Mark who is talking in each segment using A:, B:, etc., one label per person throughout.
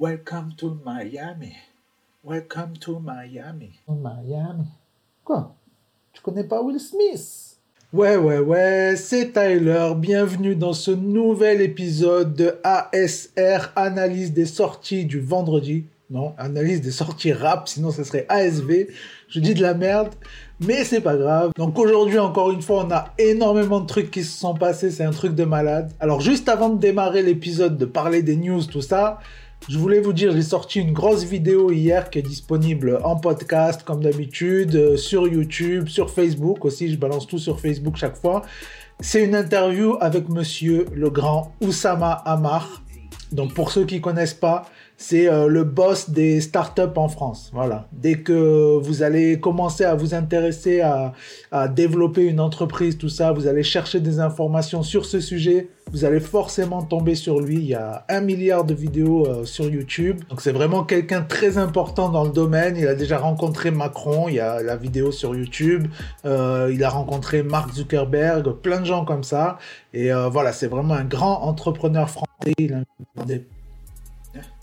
A: Welcome to Miami. Welcome to Miami.
B: Miami. Quoi? Tu connais pas Will Smith?
A: Ouais, ouais, ouais, c'est Tyler. Bienvenue dans ce nouvel épisode de ASR, analyse des sorties du vendredi. Non, analyse des sorties rap, sinon ce serait ASV. Je dis de la merde, mais c'est pas grave. Donc aujourd'hui, encore une fois, on a énormément de trucs qui se sont passés, c'est un truc de malade. Alors juste avant de démarrer l'épisode, de parler des news, tout ça, je voulais vous dire, j'ai sorti une grosse vidéo hier qui est disponible en podcast comme d'habitude, euh, sur YouTube, sur Facebook aussi, je balance tout sur Facebook chaque fois. C'est une interview avec monsieur le grand Oussama Amar. Donc pour ceux qui connaissent pas, c'est euh, le boss des startups en France. Voilà. Dès que vous allez commencer à vous intéresser à, développer une entreprise, tout ça, vous allez chercher des informations sur ce sujet, vous allez forcément tomber sur lui. Il y a un milliard de vidéos euh, sur YouTube. Donc c'est vraiment quelqu'un très important dans le domaine. Il a déjà rencontré Macron, il y a la vidéo sur YouTube. Euh, il a rencontré Mark Zuckerberg, plein de gens comme ça. Et voilà, c'est vraiment un grand entrepreneur français. Il a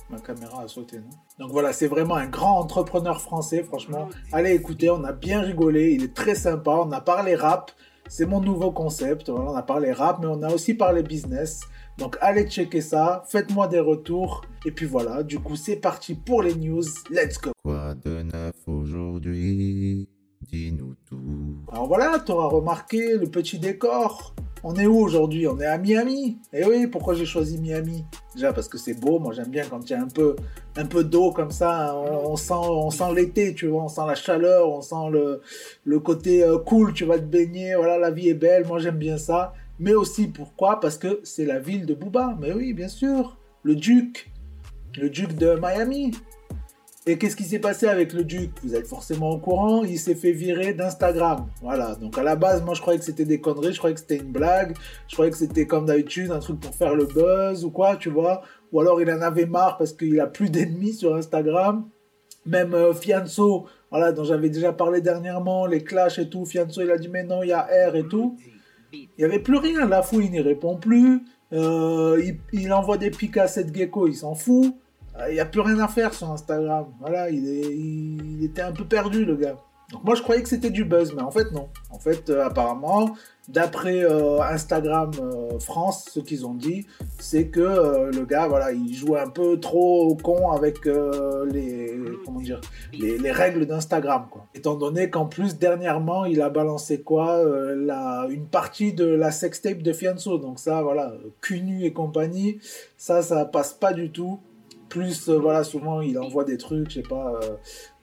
A: Ma caméra a sauté, non Donc voilà, c'est vraiment un grand entrepreneur français, franchement. Allez écoutez, on a bien rigolé, il est très sympa, on a parlé rap, c'est mon nouveau concept, voilà, on a parlé rap, mais on a aussi parlé business. Donc allez checker ça, faites-moi des retours, et puis voilà, du coup c'est parti pour les news, let's go
C: Quoi de neuf aujourd'hui? Dis-nous tout.
A: Alors voilà, tu auras remarqué le petit décor. On est où aujourd'hui? On est à Miami. Et oui, pourquoi j'ai choisi Miami? Déjà parce que c'est beau. Moi, j'aime bien quand il y a un peu, un peu d'eau comme ça. On, on, sent, on sent l'été, tu vois. On sent la chaleur, on sent le, le côté euh, cool. Tu vas te baigner. Voilà, la vie est belle. Moi, j'aime bien ça. Mais aussi, pourquoi? Parce que c'est la ville de Booba. Mais oui, bien sûr. Le Duc. Le Duc de Miami. Et qu'est-ce qui s'est passé avec le Duc? Vous êtes forcément au courant, il s'est fait virer d'Instagram. Voilà, donc à la base, moi je croyais que c'était des conneries, je croyais que c'était une blague, je croyais que c'était comme d'habitude, un truc pour faire le buzz ou quoi, tu vois. Ou alors il en avait marre parce qu'il a plus d'ennemis sur Instagram. Même euh, Fianso, voilà, dont j'avais déjà parlé dernièrement, les clashs et tout, Fianso il a dit mais non, il y a R et tout. Il n'y avait plus rien, la fouille, il n'y répond plus. Euh, il, il envoie des pics à cette gecko, il s'en fout il n'y a plus rien à faire sur Instagram. Voilà, il, était un peu perdu, le gars. Donc moi, je croyais que c'était du buzz, mais en fait, non. En fait, euh, apparemment, d'après euh, Instagram euh, France, ce qu'ils ont dit, c'est que euh, le gars, voilà, il joue un peu trop con avec les, comment dire, les, les règles d'Instagram. Étant donné qu'en plus, dernièrement, il a balancé quoi la, Une partie de la sextape de Fianso. Donc ça, voilà, Cunu et compagnie, ça, ça passe pas du tout plus euh, voilà souvent il envoie des trucs je sais pas euh,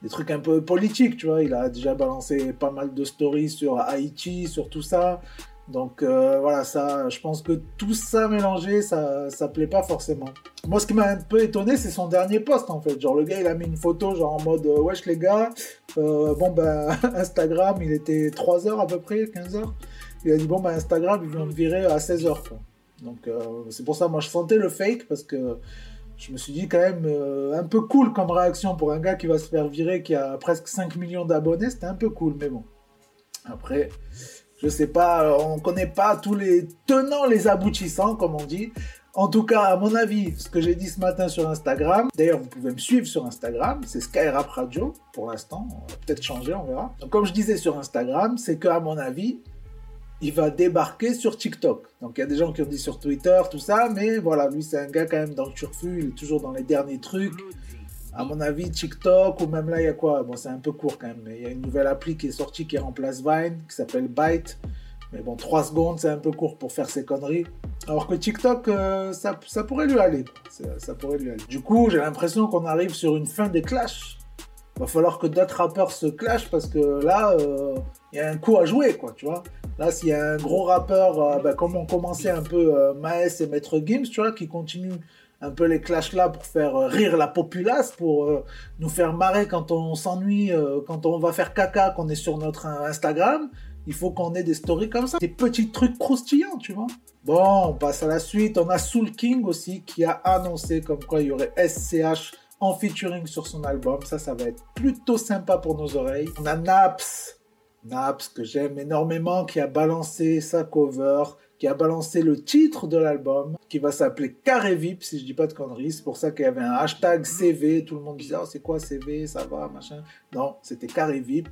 A: des trucs un peu politiques tu vois. Il a déjà balancé pas mal de stories sur Haïti sur tout ça. Donc euh, voilà ça je pense que tout ça mélangé ça ça plaît pas forcément. Moi ce qui m'a un peu étonné c'est son dernier post en fait. Genre le gars il a mis une photo genre en mode wesh les gars bon ben Instagram il était 3 heures à peu près 15 heures. Il a dit bon ben Instagram ils vont me virer à 16 heures donc c'est pour ça moi je sentais le fake parce que je me suis dit quand même euh, un peu cool comme réaction pour un gars qui va se faire virer, qui a presque 5 millions d'abonnés, c'était un peu cool, mais bon. Après, je sais pas, on connaît pas tous les tenants, les aboutissants, comme on dit. En tout cas, à mon avis, ce que j'ai dit ce matin sur Instagram, d'ailleurs, vous pouvez me suivre sur Instagram, c'est Skyrap Radio, pour l'instant, on va peut-être changer, on verra. Donc, comme je disais sur Instagram, c'est qu'à mon avis, il va débarquer sur TikTok. Donc il y a des gens qui ont dit sur Twitter, tout ça, mais voilà, lui c'est un gars quand même dans le turfu, il est toujours dans les derniers trucs. À mon avis, TikTok, ou même là, il y a quoi? Bon, c'est un peu court quand même, mais il y a une nouvelle appli qui est sortie qui remplace Vine, qui s'appelle Byte. Mais bon, 3 secondes, c'est un peu court pour faire ses conneries. Alors que TikTok, euh, ça, pourrait lui aller. Ça, pourrait lui aller. Du coup, j'ai l'impression qu'on arrive sur une fin des clashs. Va falloir que d'autres rappeurs se clashent parce que là, il euh, y a un coup à jouer, quoi, tu vois. Là, s'il y a un gros rappeur, euh, bah, comme on commençait un peu euh, Maes et Maître Gims, tu vois, qui continuent un peu les clashs là pour faire rire la populace, pour nous faire marrer quand on s'ennuie, quand on va faire caca, qu'on est sur notre Instagram. Il faut qu'on ait des stories comme ça, des petits trucs croustillants, tu vois. Bon, on passe à la suite. On a Soul King aussi qui a annoncé comme quoi il y aurait SCH en featuring sur son album. Ça, ça va être plutôt sympa pour nos oreilles. On a Naps Naps, que j'aime énormément, qui a balancé sa cover, qui a balancé le titre de l'album, qui va s'appeler Carré VIP, si je dis pas de conneries. C'est pour ça qu'il y avait un hashtag CV. Tout le monde disait, oh, c'est quoi CV, ça va, machin. Non, c'était Carré VIP.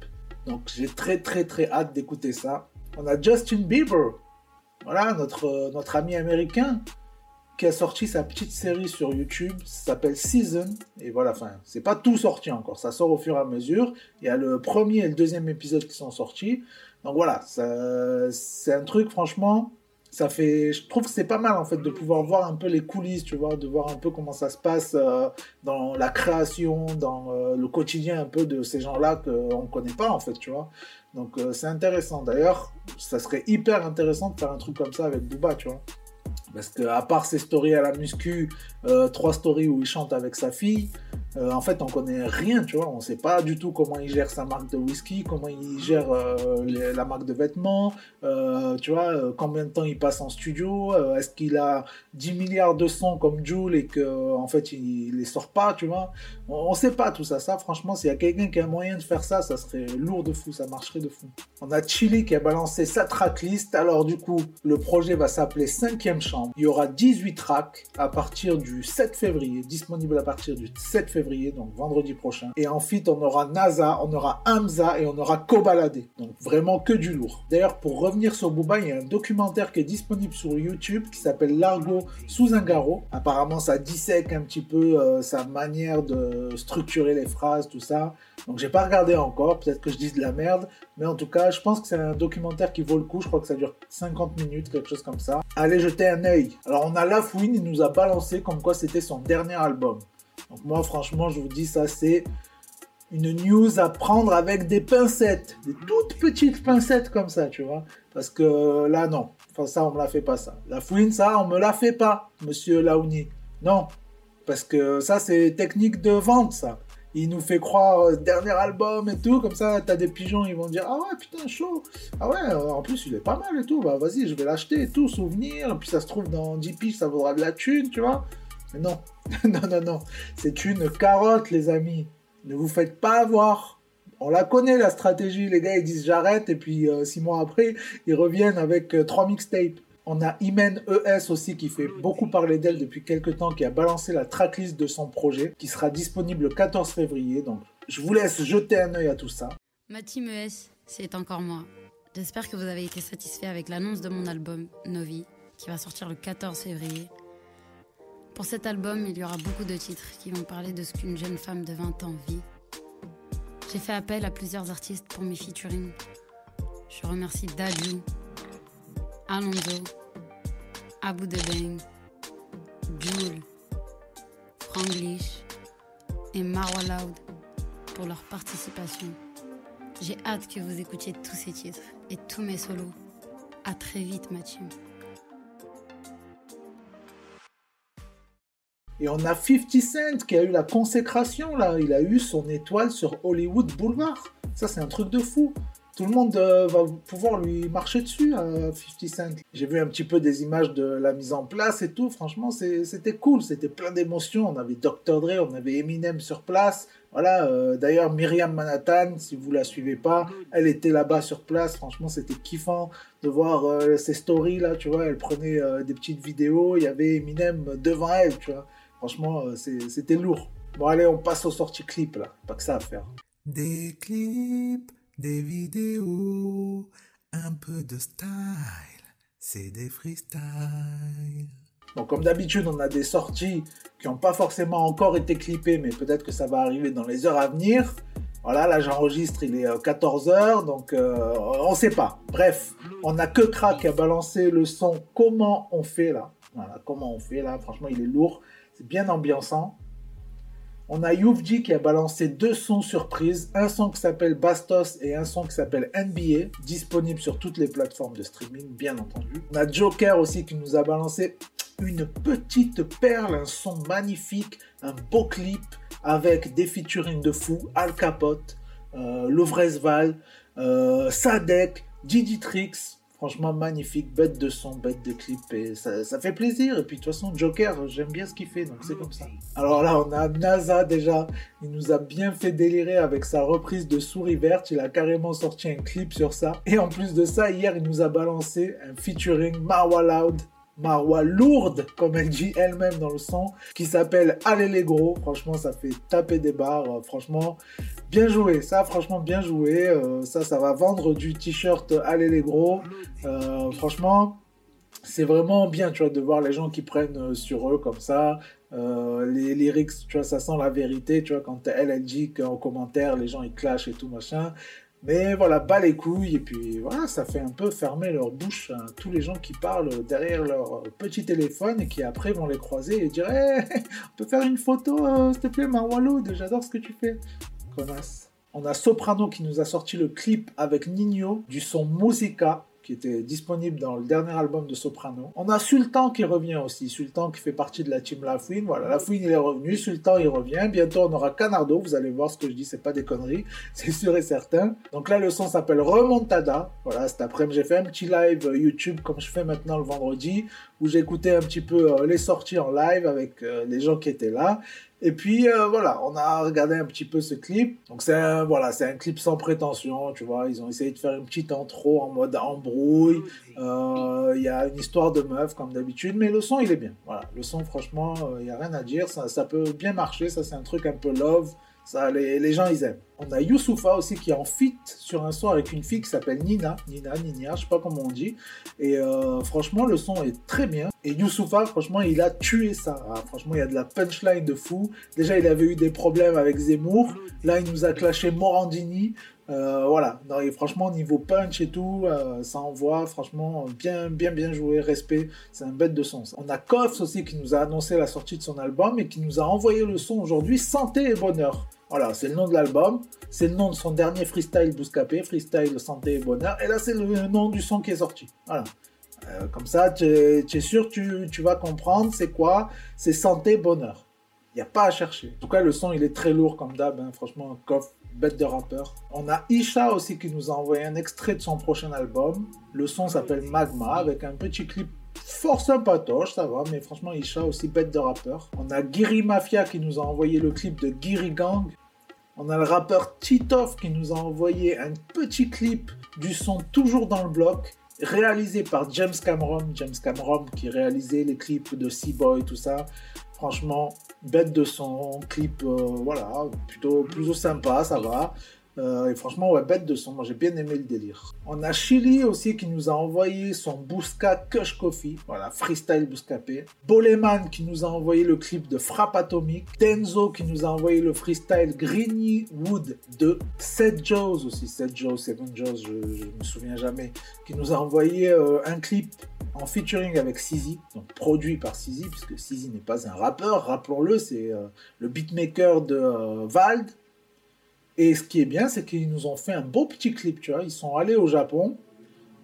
A: Donc j'ai très très très hâte d'écouter ça. On a Justin Bieber, voilà, notre, notre ami américain, qui a sorti sa petite série sur YouTube, ça s'appelle Season, et voilà, enfin, c'est pas tout sorti encore, ça sort au fur et à mesure. Il y a le premier et le deuxième épisode qui sont sortis. Donc voilà, c'est un truc, franchement, ça fait, je trouve que c'est pas mal en fait de pouvoir voir un peu les coulisses, tu vois, de voir un peu comment ça se passe euh, dans la création, dans euh, le quotidien un peu de ces gens-là qu'on connaît pas en fait, tu vois. Donc euh, c'est intéressant. D'ailleurs, ça serait hyper intéressant de faire un truc comme ça avec Booba, tu vois. Parce que à part ses stories à la muscu, trois stories où il chante avec sa fille, euh, en fait, on connaît rien, tu vois. On sait pas du tout comment il gère sa marque de whisky, comment il gère euh, la marque de vêtements, euh, tu vois, combien de temps il passe en studio, est-ce qu'il a 10 milliards de sons comme Jules et que en fait il, les sort pas, tu vois. On, ne sait pas tout ça. Ça, franchement, s'il y a quelqu'un qui a moyen de faire ça, ça serait lourd de fou, ça marcherait de fou. On a Chili qui a balancé sa tracklist. Alors du coup, le projet va s'appeler 5 chambre. Il y aura 18 tracks à partir du 7 février, disponible à partir du 7 février donc vendredi prochain. Et ensuite, on aura NASA, on aura Hamza et on aura Kobalade. Donc vraiment que du lourd. D'ailleurs, pour revenir sur Booba, il y a un documentaire qui est disponible sur YouTube qui s'appelle Largo sous un garrot. Apparemment, ça dissèque un petit peu euh, sa manière de structurer les phrases, tout ça. Donc j'ai pas regardé encore, peut-être que je dis de la merde, mais en tout cas, je pense que c'est un documentaire qui vaut le coup. Je crois que ça dure 50 minutes, quelque chose comme ça. Allez jeter un œil. Alors on a Lafouine, il nous a balancé comme quoi c'était son dernier album. Donc moi, franchement, je vous dis, ça, c'est une news à prendre avec des pincettes, des toutes petites pincettes comme ça, tu vois. Parce que là, non. Enfin, ça, on me la fait pas, ça. La fouine, ça, on me la fait pas, monsieur Laouni. Non. Parce que ça, c'est technique de vente, ça. Il nous fait croire euh, dernier album et tout, comme ça, t'as des pigeons, ils vont dire Ah ouais, putain, chaud. Ah ouais, euh, en plus, il est pas mal et tout. Bah vas-y, je vais l'acheter et tout, souvenir. Puis ça se trouve, dans 10 piges, ça vaudra de la thune, tu vois. Mais non, non, non, non. C'est une carotte, les amis. Ne vous faites pas avoir. On la connaît, la stratégie. Les gars, ils disent j'arrête. Et puis, euh, six mois après, ils reviennent avec trois mixtapes. On a Imen ES aussi qui fait beaucoup parler d'elle depuis quelques temps, qui a balancé la tracklist de son projet, qui sera disponible le 14 février. Donc, je vous laisse jeter un œil à tout ça.
D: Ma team ES, c'est encore moi. J'espère que vous avez été satisfait avec l'annonce de mon album Novi, qui va sortir le 14 février. Pour cet album, il y aura beaucoup de titres qui vont parler de ce qu'une jeune femme de 20 ans vit. J'ai fait appel à plusieurs artistes pour mes featuring. Je remercie Dadju, Alonso, Abu Debeng, Jules, Franglish et Marwa Loud pour leur participation. J'ai hâte que vous écoutiez tous ces titres et tous mes solos. À très vite, Mathieu.
A: Et on a 50 Cent qui a eu la consécration là. Il a eu son étoile sur Hollywood Boulevard. Ça, c'est un truc de fou. Tout le monde euh, va pouvoir lui marcher dessus à 50 Cent. J'ai vu un petit peu des images de la mise en place et tout. Franchement, c'était cool. C'était plein d'émotions. On avait Dr. Dre, on avait Eminem sur place. Voilà. Euh, d'ailleurs, Myriam Manhattan, si vous la suivez pas, elle était là-bas sur place. Franchement, c'était kiffant de voir euh, ses stories là. Tu vois, elle prenait des petites vidéos. Il y avait Eminem devant elle. Tu vois. Franchement, euh, c'était lourd. Bon, allez, on passe aux sorties clips, là. Pas que ça à faire.
C: Des clips, des vidéos, un peu de style. C'est des freestyles.
A: Bon, comme d'habitude, on a des sorties qui n'ont pas forcément encore été clippées, mais peut-être que ça va arriver dans les heures à venir. Voilà, là j'enregistre, il est 14h, euh, donc euh, on ne sait pas. Bref, on a que Crack qui a balancé le son Comment on fait là? Voilà, comment on fait là, franchement il est lourd bien ambiançant. On a Youvji qui a balancé deux sons surprises, un son qui s'appelle Bastos et un son qui s'appelle NBA, disponible sur toutes les plateformes de streaming, bien entendu. On a Joker aussi qui nous a balancé une petite perle, un son magnifique, un beau clip avec des featuring de fou, Al Capote, euh, euh, Sadek, Didi Trix, Franchement, magnifique, bête de son, bête de clip, et ça, fait plaisir. Et puis, de toute façon, Joker, j'aime bien ce qu'il fait, donc c'est comme ça. Alors là, on a NASA déjà, il nous a bien fait délirer avec sa reprise de Souris Verte. Il a carrément sorti un clip sur ça. Et en plus de ça, hier, il nous a balancé un featuring Marwa Loud. Marwa lourde, comme elle dit elle-même dans le son, qui s'appelle Allez les gros. Franchement, ça fait taper des barres. Euh, franchement, bien joué. Ça, franchement, bien joué. Euh, ça, ça va vendre du t-shirt Allez les gros. Euh, franchement, c'est vraiment bien, tu vois, de voir les gens qui prennent sur eux comme ça. les lyrics, tu vois, ça sent la vérité, tu vois, quand elle, elle dit qu'en commentaire, les gens, ils clashent et tout, machin. Mais voilà, bas les couilles, et puis voilà, ça fait un peu fermer leur bouche à tous les gens qui parlent derrière leur petit téléphone et qui après vont les croiser et dire hey, on peut faire une photo, euh, s'il te plaît, Marwalo, j'adore ce que tu fais. Connasse. On a Soprano qui nous a sorti le clip avec Nino du son Musica qui était disponible dans le dernier album de Soprano. On a Sultan qui revient aussi, Sultan qui fait partie de la team Lafouine. Voilà, Lafouine il est revenu, Sultan il revient. Bientôt on aura Canardo, vous allez voir ce que je dis, c'est pas des conneries, c'est sûr et certain. Donc là le son s'appelle Remontada. Voilà, cet après-midi j'ai fait un petit live YouTube comme je fais maintenant le vendredi où j'écoutais un petit peu euh, les sorties en live avec euh, les gens qui étaient là. Et puis euh, voilà, on a regardé un petit peu ce clip. Donc c'est un, voilà, c'est un clip sans prétention, tu vois. Ils ont essayé de faire une petite intro en mode embrouille. Euh, il y a une histoire de meuf comme d'habitude, mais le son il est bien. Voilà, le son franchement, il n'y a rien à dire. Ça, ça peut bien marcher. Ça c'est un truc un peu love. Les, gens, ils aiment. On a Youssoufa aussi qui est en fit sur un son avec une fille qui s'appelle Nina. Nina, Nina, je sais pas comment on dit. Et euh, franchement, le son est très bien. Et Youssoufa, franchement, il a tué ça. Ah, franchement, il y a de la punchline de fou. Déjà, il avait eu des problèmes avec Zemmour. Là, il nous a clashé Morandini. Euh, voilà, non, et franchement, niveau punch et tout, euh, ça envoie, franchement, bien, bien, bien joué, respect, c'est un bête de son. On a Koffs aussi qui nous a annoncé la sortie de son album et qui nous a envoyé le son aujourd'hui, Santé et Bonheur. Voilà, c'est le nom de l'album, c'est le nom de son dernier freestyle Bouscapé, freestyle Santé et Bonheur, et là c'est le nom du son qui est sorti. Voilà. Euh, comme ça, tu es, sûr, tu, vas comprendre c'est quoi, c'est Santé Bonheur. Il n'y a pas à chercher. En tout cas, le son, il est très lourd comme d'hab. Hein. Franchement, Koff, bête de rappeur. On a Isha aussi qui nous a envoyé un extrait de son prochain album. Le son s'appelle Magma avec un petit clip fort sympatoche, ça va, mais franchement, Isha aussi bête de rappeur. On a Giri Mafia qui nous a envoyé le clip de Giri Gang. On a le rappeur Titov qui nous a envoyé un petit clip du son toujours dans le bloc, réalisé par James Cameron. James Cameron qui réalisait les clips de Boy tout ça. Franchement, bête de son, clip, euh, voilà, plutôt, plutôt sympa, ça va. Euh, et franchement, ouais, bête de son. J'ai bien aimé le délire. On a Chili aussi qui nous a envoyé son Busca Kush Coffee. Voilà, freestyle Buscapé. Boleman qui nous a envoyé le clip de Frappe Atomique. Denzo qui nous a envoyé le freestyle Greeny Wood de Seth Joes aussi. Seth Joes, Seven Joes, je, ne me souviens jamais. Qui nous a envoyé euh, un clip en featuring avec Sizi, donc produit par Sizi, puisque Sizi n'est pas un rappeur, rappelons-le, c'est euh, le beatmaker de Vald et ce qui est bien, c'est qu'ils nous ont fait un beau petit clip, tu vois. Ils sont allés au Japon.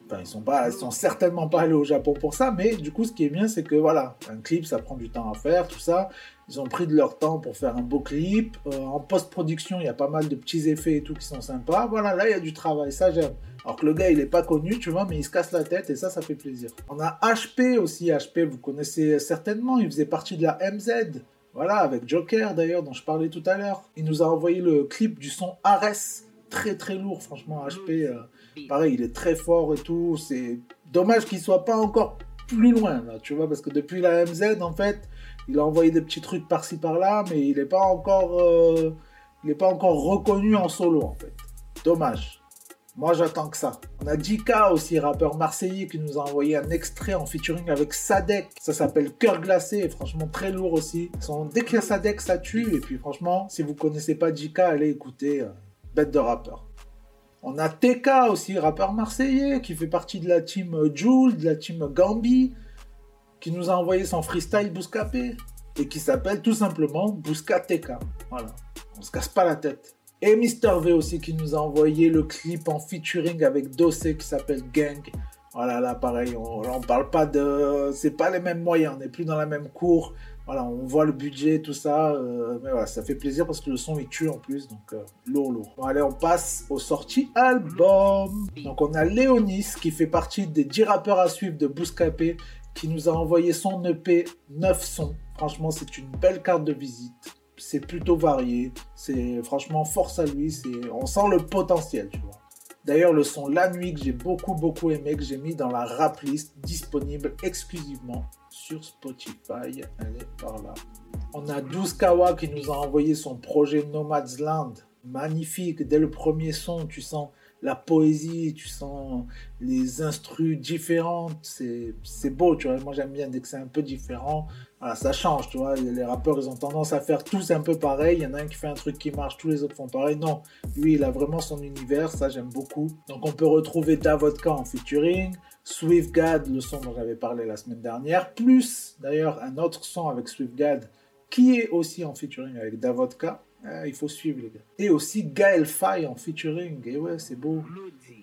A: Enfin, ils sont pas, ils sont certainement pas allés au Japon pour ça, mais du coup, ce qui est bien, c'est que voilà, un clip, ça prend du temps à faire, tout ça. Ils ont pris de leur temps pour faire un beau clip. Euh, en post-production, il y a pas mal de petits effets et tout qui sont sympas. Voilà, là, il y a du travail, ça j'aime. Alors que le gars, il est pas connu, tu vois, mais il se casse la tête et ça, ça fait plaisir. On a HP aussi. HP, vous connaissez certainement, il faisait partie de la MZ. Voilà, avec Joker d'ailleurs, dont je parlais tout à l'heure. Il nous a envoyé le clip du son Ares, très très lourd, franchement. HP, euh, pareil, il est très fort et tout. C'est dommage qu'il soit pas encore plus loin, là, tu vois, parce que depuis la MZ, en fait, il a envoyé des petits trucs par-ci par-là, mais il n'est pas encore, euh, il est pas encore reconnu en solo, en fait. Dommage. Moi, j'attends que ça. On a Dika aussi, rappeur marseillais, qui nous a envoyé un extrait en featuring avec Sadek. Ça s'appelle Cœur glacé franchement très lourd aussi. dès qu'il y a Sadek, ça tue. Et puis franchement, si vous connaissez pas Dika, allez écouter. Euh, bête de rappeur. On a TK aussi, rappeur marseillais, qui fait partie de la team euh, Joule, de la team Gambi, qui nous a envoyé son freestyle Bouscapé et qui s'appelle tout simplement Bousca. Voilà, on se casse pas la tête. Et Mister V aussi qui nous a envoyé le clip en featuring avec Dossé qui s'appelle Gang. Voilà, là pareil, on, on parle pas de. C'est pas les mêmes moyens, on n'est plus dans la même cour. Voilà, on voit le budget, tout ça. Euh, mais voilà, ça fait plaisir parce que le son il tue en plus, donc euh, lourd, lourd. Bon, allez, on passe aux sorties album. Donc on a Léonis qui fait partie des 10 rappeurs à suivre de Bouscapé qui nous a envoyé son EP 9 sons. Franchement, c'est une belle carte de visite c'est plutôt varié. C'est franchement force à lui. C'est, on sent le potentiel, tu vois. D'ailleurs, le son La Nuit que j'ai beaucoup beaucoup aimé, que j'ai mis dans la rap list disponible exclusivement sur Spotify. Elle est par là. On a 12 Kawa qui nous a envoyé son projet Nomad's Land. Magnifique, dès le premier son, tu sens la poésie, tu sens les instrus différentes, c'est beau, tu vois. Moi j'aime bien dès que c'est un peu différent, ça change, tu vois. Les rappeurs ils ont tendance à faire tous un peu pareil. Il y en a un qui fait un truc qui marche, tous les autres font pareil. Non, lui il a vraiment son univers, ça j'aime beaucoup. Donc on peut retrouver Davodka en featuring, SwiftGad, le son dont j'avais parlé la semaine dernière, plus d'ailleurs un autre son avec SwiftGad qui est aussi en featuring avec Davodka. Ah, il faut suivre, les gars. Et aussi Gaël Faye en featuring. Et ouais, c'est beau.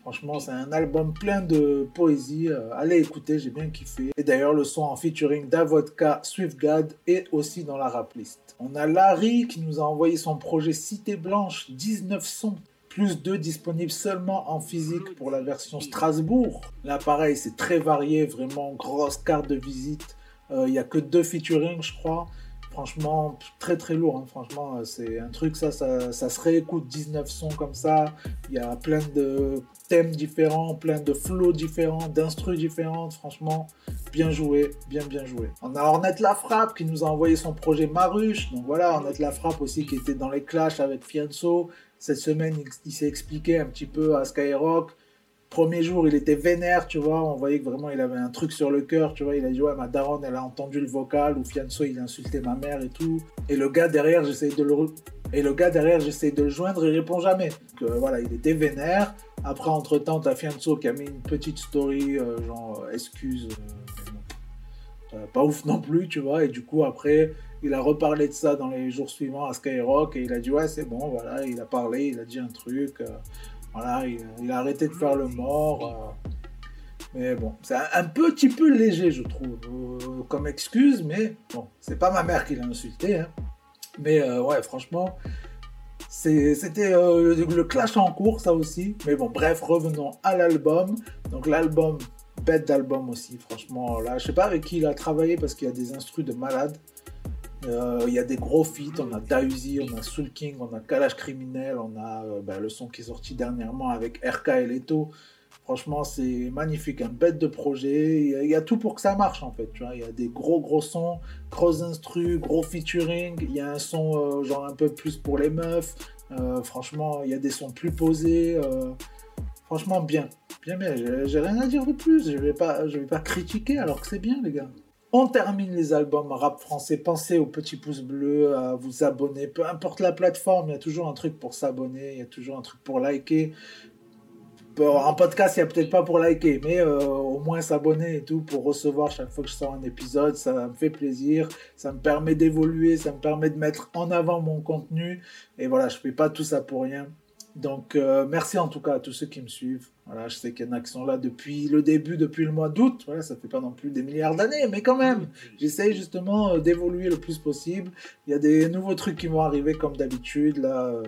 A: Franchement, c'est un album plein de poésie. Euh, allez écouter, j'ai bien kiffé. Et d'ailleurs, le son en featuring d'Avodka, SwiftGad est aussi dans la rap list. On a Larry qui nous a envoyé son projet Cité Blanche, 19 sons plus 2 disponibles seulement en physique pour la version Strasbourg. Là, pareil, c'est très varié, vraiment grosse carte de visite. Euh, il n'y a que deux featuring, je crois. Franchement, très très lourd. Hein. Franchement, euh, c'est un truc, ça, ça, se réécoute 19 sons comme ça. Il y a plein de thèmes différents, plein de flows différents, d'instrus différentes. Franchement, bien joué, bien bien joué. On a Ornette La Frappe qui nous a envoyé son projet Maruche. Donc voilà, Ornette La Frappe aussi qui était dans les clashs avec Fianso. Cette semaine, il s'est expliqué un petit peu à Skyrock. Premier jour, il était vénère, tu vois. On voyait que vraiment il avait un truc sur le cœur, tu vois. Il a dit Ouais, ma daronne, elle a entendu le vocal, ou Fianso, il a insulté ma mère et tout. Et le gars derrière, j'essaye de le. Et le gars derrière, de le joindre, il répond jamais. Donc euh, voilà, il était vénère. Après, entre-temps, t'as Fianso qui a mis une petite story, euh, genre, euh, excuse, pas ouf non plus, tu vois. Et du coup, après, il a reparlé de ça dans les jours suivants à Skyrock, et il a dit Ouais, c'est bon, voilà, il a parlé, il a dit un truc. Voilà, il, a arrêté de faire le mort. Euh. mais bon, c'est un, petit peu léger, je trouve, euh, comme excuse, mais bon, c'est pas ma mère qui l'a insulté. Hein. Mais euh, ouais, franchement, c'était le clash en cours, ça aussi. Mais bon, bref, revenons à l'album. Donc l'album, bête d'album aussi, franchement. Là, je sais pas avec qui il a travaillé parce qu'il y a des instrus de malade. Euh, il y a des gros feats, on a Dausi, on a Soul King, on a Kalash Criminel, on a euh, bah, le son qui est sorti dernièrement avec RK et Leto. Franchement, c'est magnifique, un bête de projet. Il y, a, tout pour que ça marche en fait. Il y a des gros gros sons, gros instrus, gros featuring. Il y a un son euh, genre un peu plus pour les meufs. franchement, il y a des sons plus posés. franchement, bien, bien, bien. J'ai rien à dire de plus. Je vais je vais pas critiquer alors que c'est bien, les gars. On termine les albums rap français. Pensez au petit pouce bleu, à vous abonner. Peu importe la plateforme, il y a toujours un truc pour s'abonner, il y a toujours un truc pour liker. En podcast, il n'y a peut-être pas pour liker, mais euh, au moins s'abonner et tout pour recevoir chaque fois que je sors un épisode. Ça me fait plaisir, ça me permet d'évoluer, ça me permet de mettre en avant mon contenu. Et voilà, je ne fais pas tout ça pour rien. Donc, euh, merci en tout cas à tous ceux qui me suivent. Voilà, je sais qu'il y a qui sont là depuis le début, depuis le mois d'août. Voilà, ça fait pas non plus des milliards d'années, mais quand même, j'essaye justement euh, d'évoluer le plus possible. Il y a des nouveaux trucs qui vont arriver comme d'habitude, là, euh,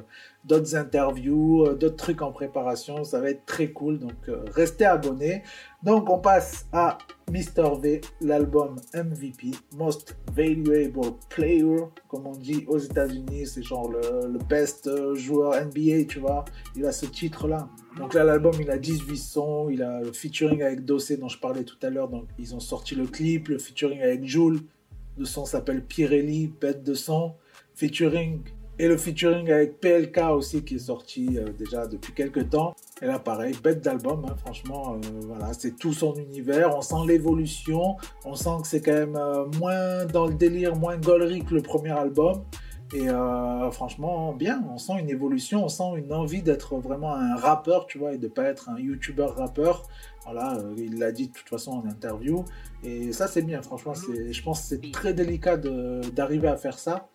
A: d'autres interviews, euh, d'autres trucs en préparation. Ça va être très cool, donc restez abonnés. Donc on passe à Mr. V, l'album MVP, Most Valuable Player, comme on dit aux États-Unis, c'est genre le, le best joueur NBA, tu vois. Il a ce titre-là. Donc là, l'album, il a 18 sons, il a le featuring avec Dossé dont je parlais tout à l'heure, donc ils ont sorti le clip, le featuring avec Jules, le son s'appelle Pirelli, bête de son, featuring, et le featuring avec PLK aussi qui est sorti euh, déjà depuis quelques temps. Et là, pareil, bête d'album, hein, franchement, euh, voilà, c'est tout son univers, on sent l'évolution, on sent que c'est quand même euh, moins dans le délire, moins gaulerie que le premier album. Et euh, franchement, bien, on sent une évolution, on sent une envie d'être vraiment un rappeur, tu vois, et de pas être un YouTuber rappeur. Voilà, euh, il l'a dit de toute façon en interview. Et ça, c'est bien, franchement, je pense que c'est très délicat d'arriver à faire ça.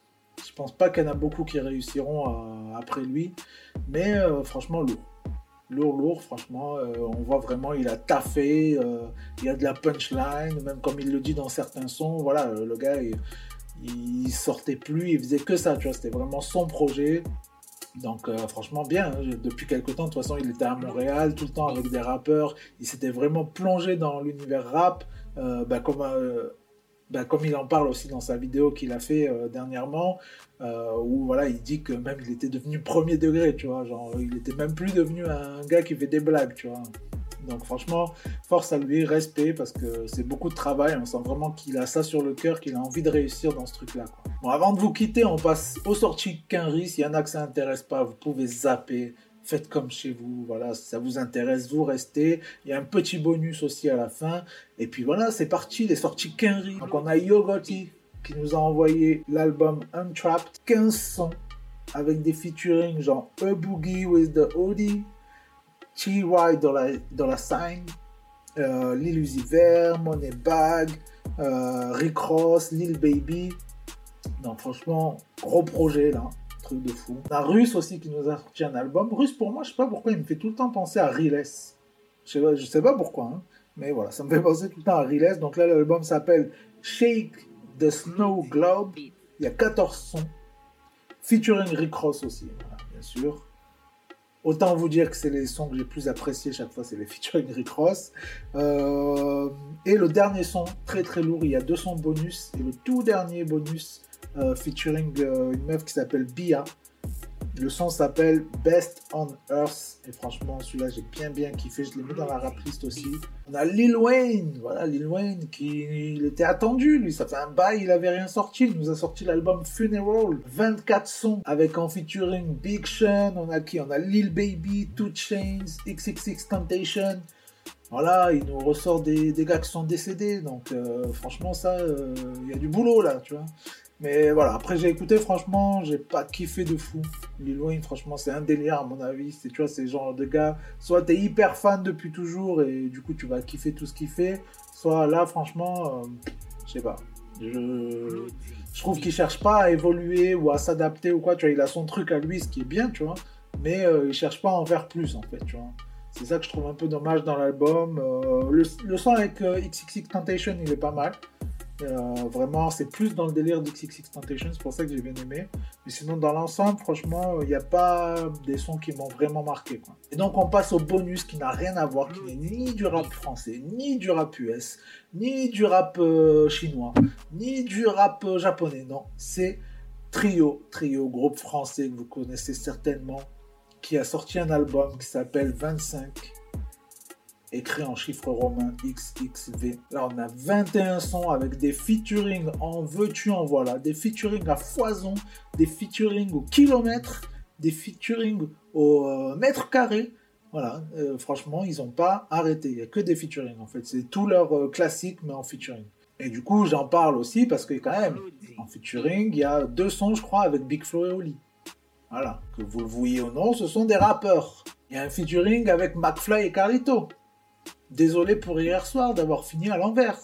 A: Je pense pas qu'il y en a beaucoup qui réussiront euh, après lui. Mais franchement, lourd. Lourd, lourd, franchement. on voit vraiment, il a taffé. il y a de la punchline, même comme il le dit dans certains sons. Voilà, le gars, est il sortait plus, il faisait que ça, tu vois, c'était vraiment son projet. Donc euh, franchement bien, hein. depuis quelques temps, de toute façon il était à Montréal tout le temps avec des rappeurs, il s'était vraiment plongé dans l'univers rap, euh, bah, comme, euh, ben, comme il en parle aussi dans sa vidéo qu'il a fait dernièrement, où voilà, il dit que même il était devenu premier degré, tu vois, genre il était même plus devenu un gars qui fait des blagues, tu vois. Donc franchement, force à lui, respect, parce que c'est beaucoup de travail, on sent vraiment qu'il a ça sur le cœur, qu'il a envie de réussir dans ce truc-là. Bon, avant de vous quitter, on passe aux sorties Quinry, s'il y en a que ça intéresse pas, vous pouvez zapper, faites comme chez vous, voilà, si ça vous intéresse, vous restez. Il y a un petit bonus aussi à la fin. Et puis voilà, c'est parti, les sorties Quinry. Donc on a Yogoti qui nous a envoyé l'album Untrapped, 15 sons avec des featuring genre A Boogie with the Audi, T.Y. dans la, dans la sign, Lil Uzi Vert, Moneybag, euh, Rick Ross, Lil Baby. Non, franchement, gros projet là, truc de fou. On a Russe aussi qui nous a sorti un album. Russe pour moi, je sais pas pourquoi, il me fait tout le temps penser à Riles. Je sais pas, je sais pas pourquoi, hein, mais voilà, ça me fait penser tout le temps à Riles. Donc là, l'album s'appelle Shake the Snow Globe. Il y a 14 sons, featuring Rick Ross aussi, bien sûr. Autant vous dire que c'est les sons que j'ai plus appréciés chaque fois, c'est les featuring Rick Ross. Euh, et le dernier son, très très lourd, il y a deux sons bonus. Et le tout dernier bonus, euh, featuring euh, une meuf qui s'appelle Bia. Le son s'appelle Best on Earth. Et franchement, celui-là, j'ai bien bien kiffé. Je l'ai mis dans la rap list aussi. On a Lil Wayne. Voilà, Lil Wayne qui il était attendu. Lui, ça fait un bail, il avait rien sorti. Il nous a sorti l'album Funeral. 24 sons avec en featuring Big Sean. On a qui? On a Lil Baby, Two Chains, XXX Temptation. Voilà, il nous ressort des, des gars qui sont décédés. Donc, euh, franchement, ça, euh, il y a du boulot là, tu vois. Mais voilà, après j'ai écouté, franchement, j'ai pas kiffé de fou. Lil Wayne, franchement, c'est un délire à mon avis. C'est, tu vois, c'est genre de gars, soit t'es hyper fan depuis toujours et du coup tu vas kiffer tout ce qu'il fait, soit là, franchement, euh, je sais pas. Je, je trouve qu'il cherche pas à évoluer ou à s'adapter ou quoi. Tu vois, il a son truc à lui, ce qui est bien, tu vois. Mais euh, il cherche pas à en faire plus, en fait, tu vois. C'est ça que je trouve un peu dommage dans l'album. Euh, le, le son avec euh, XXX Temptation, il est pas mal. Euh, vraiment, c'est plus dans le délire d'XXX Temptation, c'est pour ça que j'ai bien aimé. Mais sinon, dans l'ensemble, franchement, il n'y a pas des sons qui m'ont vraiment marqué. Et donc, on passe au bonus qui n'a rien à voir, qui n'est ni du rap français, ni du rap US, ni du rap euh, chinois, ni du rap euh, japonais. Non, c'est Trio, Trio, groupe français que vous connaissez certainement, qui a sorti un album qui s'appelle 25 écrit en chiffres romains XXV. Là, on a 21 sons avec des featuring en veux-tu, en voilà, des featuring à foison, des featuring au kilomètre, des featuring au euh, mètre carré. Voilà, euh, franchement, ils n'ont pas arrêté. Il n'y a que des featuring en fait. C'est tout leur euh, classique, mais en featuring. Et du coup, j'en parle aussi parce que quand même, en featuring, il y a deux sons, je crois, avec Big Flo et Oli. Voilà, que vous le voyez ou non, ce sont des rappeurs. Il y a un featuring avec McFly et Carlito. Désolé pour hier soir d'avoir fini à l'envers.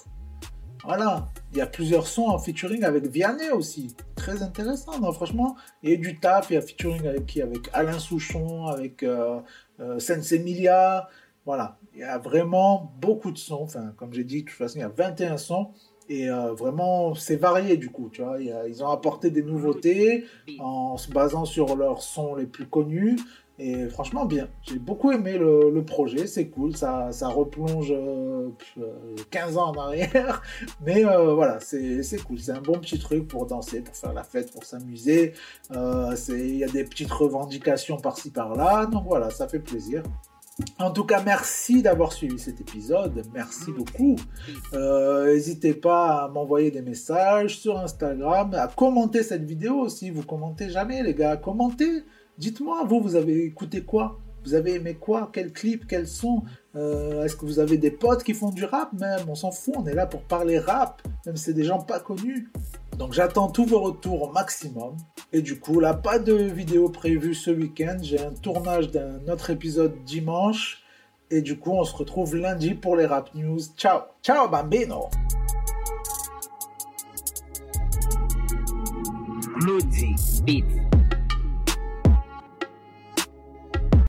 A: Voilà. Il y a plusieurs sons en featuring avec Vianney aussi. Très intéressant, non, franchement. Et du taf, il y a featuring avec qui? Avec Alain Souchon, avec euh, euh, Sense Emilia. Voilà. Il y a vraiment beaucoup de sons. Enfin, comme j'ai dit, de toute façon, il y a 21 sons. Et euh, vraiment, c'est varié du coup. Tu vois, ils ont apporté des nouveautés en se basant sur leurs sons les plus connus. Et franchement, bien. J'ai beaucoup aimé le, le projet. C'est cool. Ça, ça replonge euh, pff, euh, 15 ans en arrière. Mais euh, voilà, c'est cool. C'est un bon petit truc pour danser, pour faire la fête, pour s'amuser. Euh, Il y a des petites revendications par-ci par-là. Donc voilà, ça fait plaisir. En tout cas, merci d'avoir suivi cet épisode. Merci beaucoup. Euh, N'hésitez pas à m'envoyer des messages sur Instagram, à commenter cette vidéo aussi. Vous commentez jamais, les gars. Commentez. Dites-moi, vous, vous avez écouté quoi? Vous avez aimé quoi? Quel clip? Quel son? Euh, Est-ce que vous avez des potes qui font du rap? Même On s'en fout, on est là pour parler rap, même si c'est des gens pas connus. Donc j'attends tous vos retours au maximum. Et du coup, là, pas de vidéo prévue ce week-end. J'ai un tournage d'un autre épisode dimanche. Et du coup, on se retrouve lundi pour les rap news. Ciao Ciao bambino
E: Claudie Beat.